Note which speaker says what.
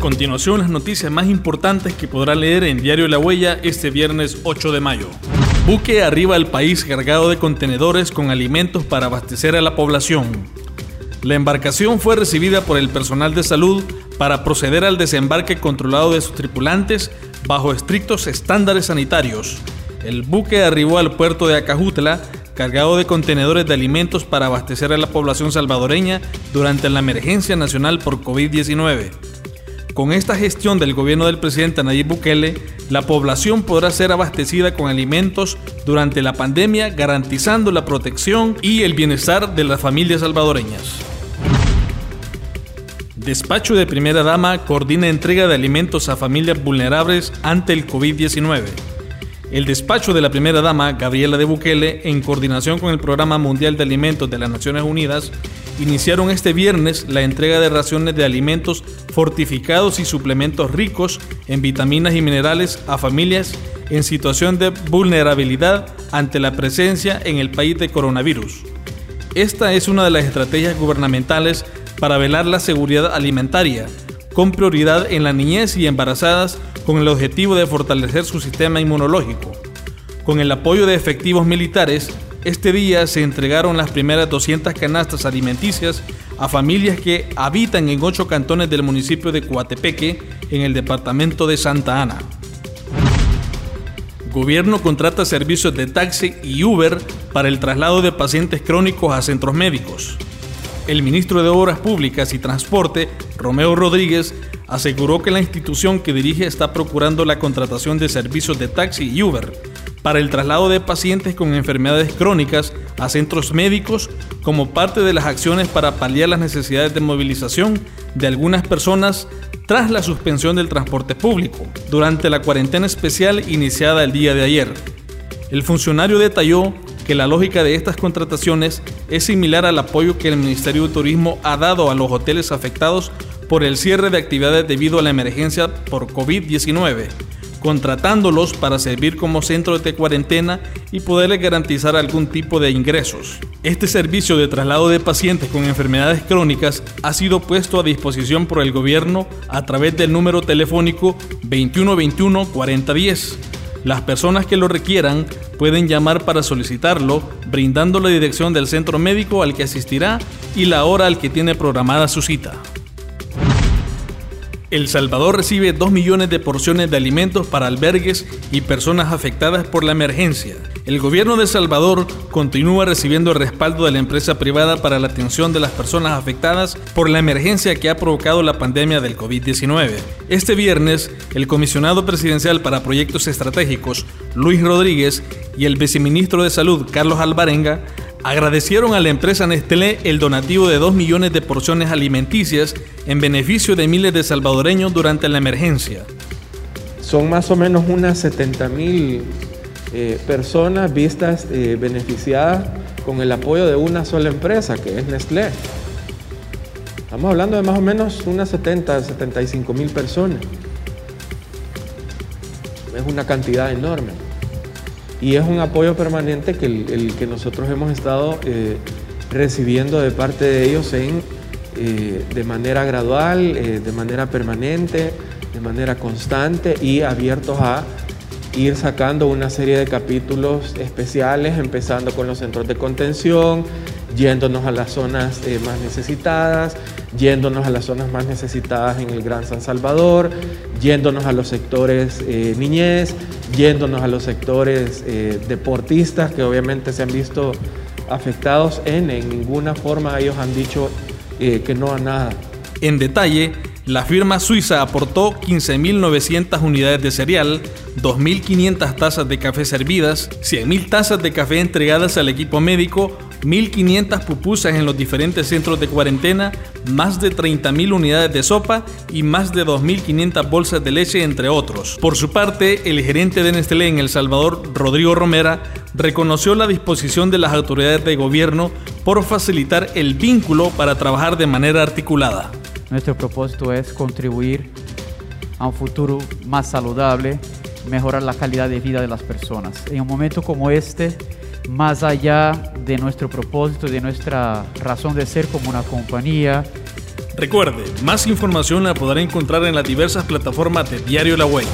Speaker 1: continuación las noticias más importantes que podrá leer en Diario La Huella este viernes 8 de mayo. Buque arriba al país cargado de contenedores con alimentos para abastecer a la población. La embarcación fue recibida por el personal de salud para proceder al desembarque controlado de sus tripulantes bajo estrictos estándares sanitarios. El buque arribó al puerto de Acajutla cargado de contenedores de alimentos para abastecer a la población salvadoreña durante la emergencia nacional por COVID-19. Con esta gestión del gobierno del presidente Nayib Bukele, la población podrá ser abastecida con alimentos durante la pandemia, garantizando la protección y el bienestar de las familias salvadoreñas. Despacho de Primera Dama coordina entrega de alimentos a familias vulnerables ante el COVID-19. El despacho de la primera dama, Gabriela de Bukele, en coordinación con el Programa Mundial de Alimentos de las Naciones Unidas, iniciaron este viernes la entrega de raciones de alimentos fortificados y suplementos ricos en vitaminas y minerales a familias en situación de vulnerabilidad ante la presencia en el país de coronavirus. Esta es una de las estrategias gubernamentales para velar la seguridad alimentaria, con prioridad en la niñez y embarazadas con el objetivo de fortalecer su sistema inmunológico. Con el apoyo de efectivos militares, este día se entregaron las primeras 200 canastas alimenticias a familias que habitan en ocho cantones del municipio de Coatepeque, en el departamento de Santa Ana. Gobierno contrata servicios de taxi y Uber para el traslado de pacientes crónicos a centros médicos. El ministro de Obras Públicas y Transporte, Romeo Rodríguez, aseguró que la institución que dirige está procurando la contratación de servicios de taxi y Uber para el traslado de pacientes con enfermedades crónicas a centros médicos como parte de las acciones para paliar las necesidades de movilización de algunas personas tras la suspensión del transporte público durante la cuarentena especial iniciada el día de ayer. El funcionario detalló que la lógica de estas contrataciones es similar al apoyo que el Ministerio de Turismo ha dado a los hoteles afectados por el cierre de actividades debido a la emergencia por COVID-19, contratándolos para servir como centro de cuarentena y poderles garantizar algún tipo de ingresos. Este servicio de traslado de pacientes con enfermedades crónicas ha sido puesto a disposición por el gobierno a través del número telefónico 2121-4010. Las personas que lo requieran pueden llamar para solicitarlo, brindando la dirección del centro médico al que asistirá y la hora al que tiene programada su cita. El Salvador recibe 2 millones de porciones de alimentos para albergues y personas afectadas por la emergencia. El gobierno de Salvador continúa recibiendo el respaldo de la empresa privada para la atención de las personas afectadas por la emergencia que ha provocado la pandemia del COVID-19. Este viernes, el comisionado presidencial para proyectos estratégicos, Luis Rodríguez, y el viceministro de Salud, Carlos Alvarenga, agradecieron a la empresa Nestlé el donativo de 2 millones de porciones alimenticias en beneficio de miles de salvadoreños durante la emergencia.
Speaker 2: Son más o menos unas 70 mil eh, personas vistas eh, beneficiadas con el apoyo de una sola empresa, que es Nestlé. Estamos hablando de más o menos unas 70, 75 mil personas. Es una cantidad enorme y es un apoyo permanente que, el, que nosotros hemos estado eh, recibiendo de parte de ellos en, eh, de manera gradual, eh, de manera permanente, de manera constante y abiertos a ir sacando una serie de capítulos especiales, empezando con los centros de contención, yéndonos a las zonas más necesitadas, yéndonos a las zonas más necesitadas en el Gran San Salvador, yéndonos a los sectores niñez, yéndonos a los sectores eh, deportistas que obviamente se han visto afectados en, en ninguna forma ellos han dicho eh, que no a nada.
Speaker 1: En detalle, la firma suiza aportó 15.900 unidades de cereal, 2.500 tazas de café servidas, 100.000 tazas de café entregadas al equipo médico, 1.500 pupusas en los diferentes centros de cuarentena, más de 30.000 unidades de sopa y más de 2.500 bolsas de leche, entre otros. Por su parte, el gerente de Nestlé en El Salvador, Rodrigo Romera, reconoció la disposición de las autoridades de gobierno por facilitar el vínculo para trabajar de manera articulada.
Speaker 3: Nuestro propósito es contribuir a un futuro más saludable, mejorar la calidad de vida de las personas. En un momento como este, más allá de nuestro propósito, de nuestra razón de ser como una compañía,
Speaker 1: Recuerde, más información la podrá encontrar en las diversas plataformas de Diario La Huella.